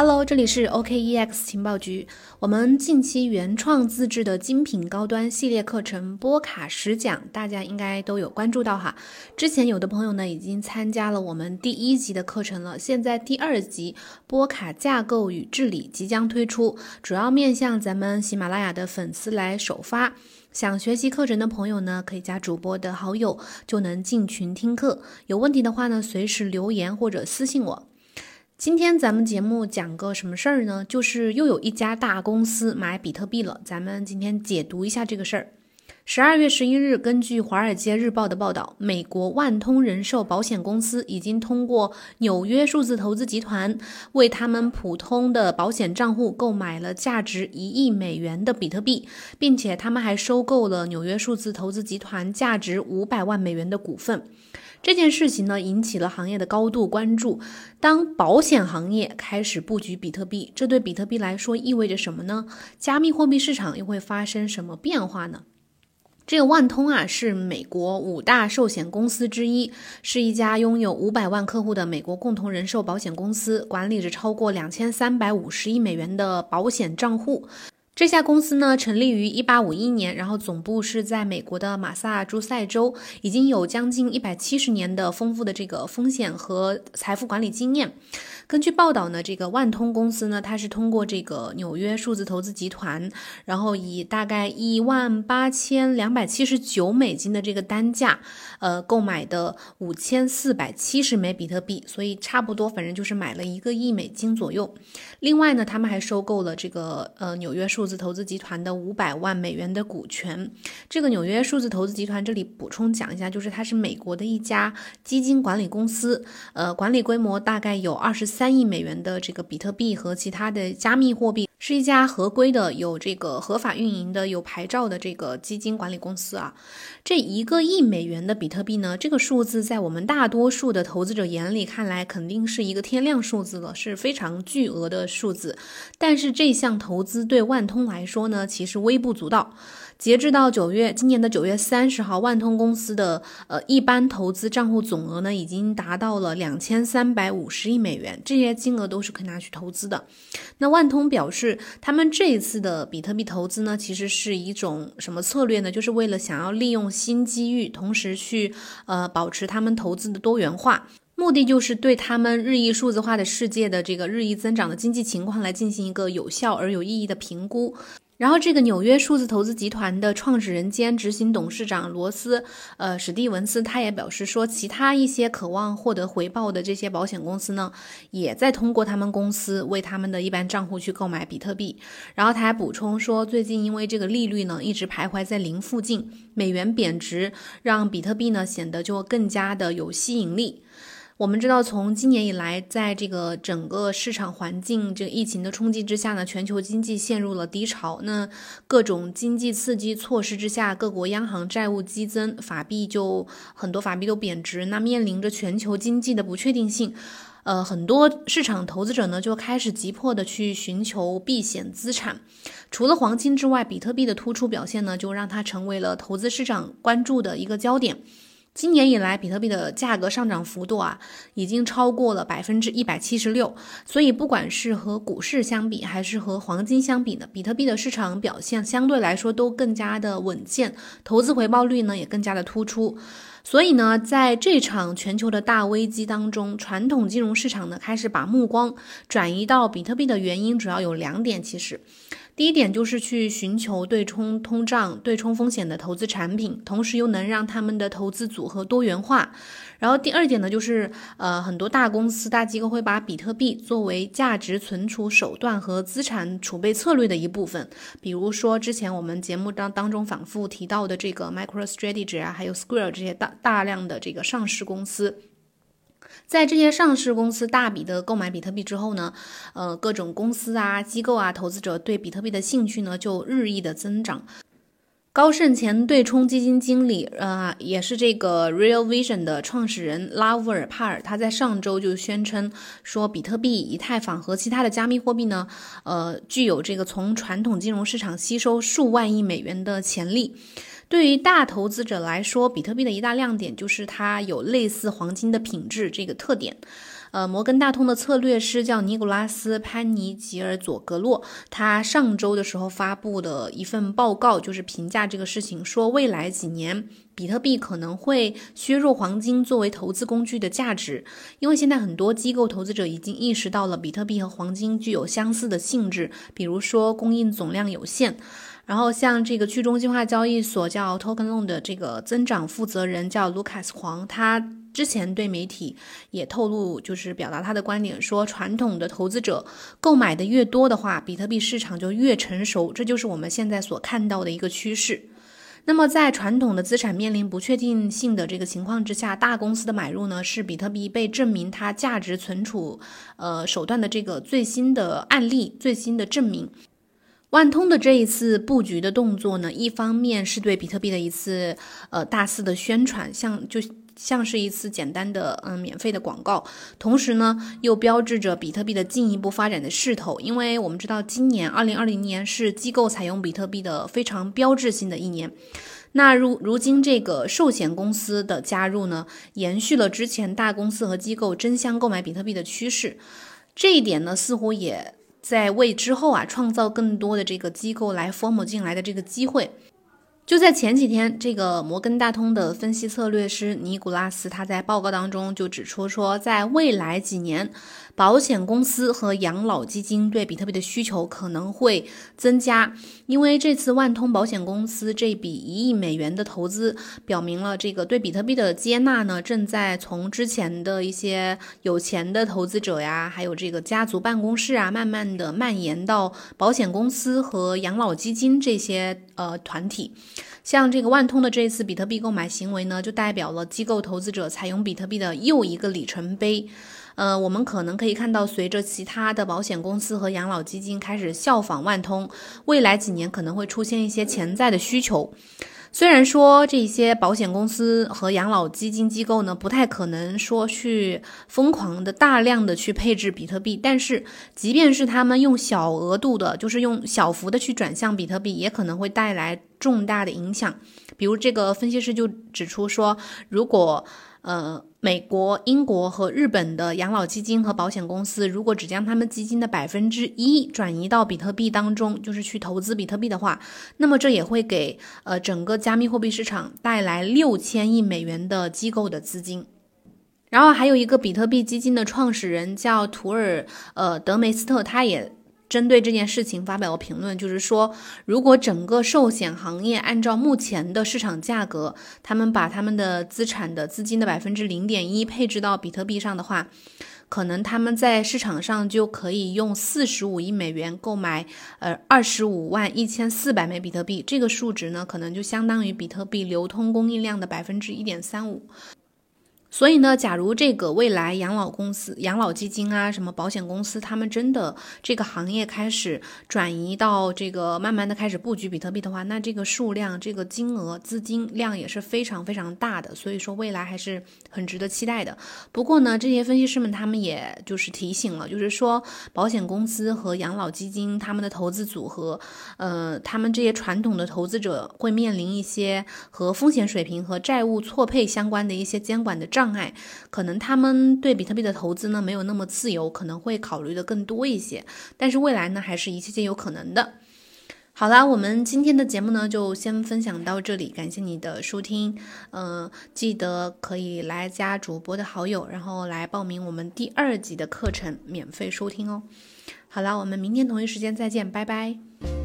Hello，这里是 OKEX 情报局。我们近期原创自制的精品高端系列课程波卡十讲，大家应该都有关注到哈。之前有的朋友呢已经参加了我们第一集的课程了，现在第二集波卡架构与治理即将推出，主要面向咱们喜马拉雅的粉丝来首发。想学习课程的朋友呢，可以加主播的好友，就能进群听课。有问题的话呢，随时留言或者私信我。今天咱们节目讲个什么事儿呢？就是又有一家大公司买比特币了。咱们今天解读一下这个事儿。十二月十一日，根据《华尔街日报》的报道，美国万通人寿保险公司已经通过纽约数字投资集团为他们普通的保险账户购买了价值一亿美元的比特币，并且他们还收购了纽约数字投资集团价值五百万美元的股份。这件事情呢，引起了行业的高度关注。当保险行业开始布局比特币，这对比特币来说意味着什么呢？加密货币市场又会发生什么变化呢？这个万通啊，是美国五大寿险公司之一，是一家拥有五百万客户的美国共同人寿保险公司，管理着超过两千三百五十亿美元的保险账户。这家公司呢，成立于一八五一年，然后总部是在美国的马萨诸塞州，已经有将近一百七十年的丰富的这个风险和财富管理经验。根据报道呢，这个万通公司呢，它是通过这个纽约数字投资集团，然后以大概一万八千两百七十九美金的这个单价，呃，购买的五千四百七十枚比特币，所以差不多，反正就是买了一个亿美金左右。另外呢，他们还收购了这个呃纽约数字投资集团的五百万美元的股权。这个纽约数字投资集团这里补充讲一下，就是它是美国的一家基金管理公司，呃，管理规模大概有二十。三亿美元的这个比特币和其他的加密货币，是一家合规的、有这个合法运营的、有牌照的这个基金管理公司啊。这一个亿美元的比特币呢，这个数字在我们大多数的投资者眼里看来，肯定是一个天量数字了，是非常巨额的数字。但是这项投资对万通来说呢，其实微不足道。截至到九月，今年的九月三十号，万通公司的呃一般投资账户总额呢，已经达到了两千三百五十亿美元，这些金额都是可以拿去投资的。那万通表示，他们这一次的比特币投资呢，其实是一种什么策略呢？就是为了想要利用新机遇，同时去呃保持他们投资的多元化，目的就是对他们日益数字化的世界的这个日益增长的经济情况来进行一个有效而有意义的评估。然后，这个纽约数字投资集团的创始人兼执行董事长罗斯，呃，史蒂文斯，他也表示说，其他一些渴望获得回报的这些保险公司呢，也在通过他们公司为他们的一般账户去购买比特币。然后他还补充说，最近因为这个利率呢一直徘徊在零附近，美元贬值，让比特币呢显得就更加的有吸引力。我们知道，从今年以来，在这个整个市场环境、这个疫情的冲击之下呢，全球经济陷入了低潮。那各种经济刺激措施之下，各国央行债务激增，法币就很多法币都贬值。那面临着全球经济的不确定性，呃，很多市场投资者呢就开始急迫的去寻求避险资产。除了黄金之外，比特币的突出表现呢，就让它成为了投资市场关注的一个焦点。今年以来，比特币的价格上涨幅度啊，已经超过了百分之一百七十六。所以，不管是和股市相比，还是和黄金相比呢，比特币的市场表现相对来说都更加的稳健，投资回报率呢也更加的突出。所以呢，在这场全球的大危机当中，传统金融市场呢开始把目光转移到比特币的原因主要有两点，其实。第一点就是去寻求对冲通胀、对冲风险的投资产品，同时又能让他们的投资组合多元化。然后第二点呢，就是呃，很多大公司、大机构会把比特币作为价值存储手段和资产储备策略的一部分。比如说之前我们节目当当中反复提到的这个 MicroStrategy 啊，还有 Square 这些大大量的这个上市公司。在这些上市公司大笔的购买比特币之后呢，呃，各种公司啊、机构啊、投资者对比特币的兴趣呢就日益的增长。高盛前对冲基金经理，呃，也是这个 Real Vision 的创始人拉乌尔帕尔，他在上周就宣称说，比特币、以太坊和其他的加密货币呢，呃，具有这个从传统金融市场吸收数万亿美元的潜力。对于大投资者来说，比特币的一大亮点就是它有类似黄金的品质这个特点。呃，摩根大通的策略师叫尼古拉斯·潘尼吉尔佐格洛，他上周的时候发布的一份报告，就是评价这个事情，说未来几年比特币可能会削弱黄金作为投资工具的价值，因为现在很多机构投资者已经意识到了比特币和黄金具有相似的性质，比如说供应总量有限。然后像这个去中心化交易所叫 Tokenloan 的这个增长负责人叫卢卡斯黄，他之前对媒体也透露，就是表达他的观点，说传统的投资者购买的越多的话，比特币市场就越成熟，这就是我们现在所看到的一个趋势。那么在传统的资产面临不确定性的这个情况之下，大公司的买入呢，是比特币被证明它价值存储呃手段的这个最新的案例，最新的证明。万通的这一次布局的动作呢，一方面是对比特币的一次呃大肆的宣传，像就像是一次简单的嗯免费的广告，同时呢又标志着比特币的进一步发展的势头。因为我们知道今年二零二零年是机构采用比特币的非常标志性的一年，那如如今这个寿险公司的加入呢，延续了之前大公司和机构争相购买比特币的趋势，这一点呢似乎也。在为之后啊创造更多的这个机构来 form 进来的这个机会。就在前几天，这个摩根大通的分析策略师尼古拉斯他在报告当中就指出说，在未来几年，保险公司和养老基金对比特币的需求可能会增加，因为这次万通保险公司这笔一亿美元的投资，表明了这个对比特币的接纳呢，正在从之前的一些有钱的投资者呀，还有这个家族办公室啊，慢慢的蔓延到保险公司和养老基金这些呃团体。像这个万通的这一次比特币购买行为呢，就代表了机构投资者采用比特币的又一个里程碑。呃，我们可能可以看到，随着其他的保险公司和养老基金开始效仿万通，未来几年可能会出现一些潜在的需求。虽然说这些保险公司和养老基金机构呢，不太可能说去疯狂的大量的去配置比特币，但是即便是他们用小额度的，就是用小幅的去转向比特币，也可能会带来重大的影响。比如这个分析师就指出说，如果呃，美国、英国和日本的养老基金和保险公司，如果只将他们基金的百分之一转移到比特币当中，就是去投资比特币的话，那么这也会给呃整个加密货币市场带来六千亿美元的机构的资金。然后还有一个比特币基金的创始人叫图尔呃德梅斯特，他也。针对这件事情发表了评论，就是说，如果整个寿险行业按照目前的市场价格，他们把他们的资产的资金的百分之零点一配置到比特币上的话，可能他们在市场上就可以用四十五亿美元购买呃二十五万一千四百枚比特币，这个数值呢，可能就相当于比特币流通供应量的百分之一点三五。所以呢，假如这个未来养老公司、养老基金啊，什么保险公司，他们真的这个行业开始转移到这个慢慢的开始布局比特币的话，那这个数量、这个金额、资金量也是非常非常大的。所以说未来还是很值得期待的。不过呢，这些分析师们他们也就是提醒了，就是说保险公司和养老基金他们的投资组合，呃，他们这些传统的投资者会面临一些和风险水平和债务错配相关的一些监管的。障障碍，可能他们对比特币的投资呢没有那么自由，可能会考虑的更多一些。但是未来呢，还是一切皆有可能的。好啦，我们今天的节目呢就先分享到这里，感谢你的收听。嗯，记得可以来加主播的好友，然后来报名我们第二集的课程，免费收听哦。好啦，我们明天同一时间再见，拜拜。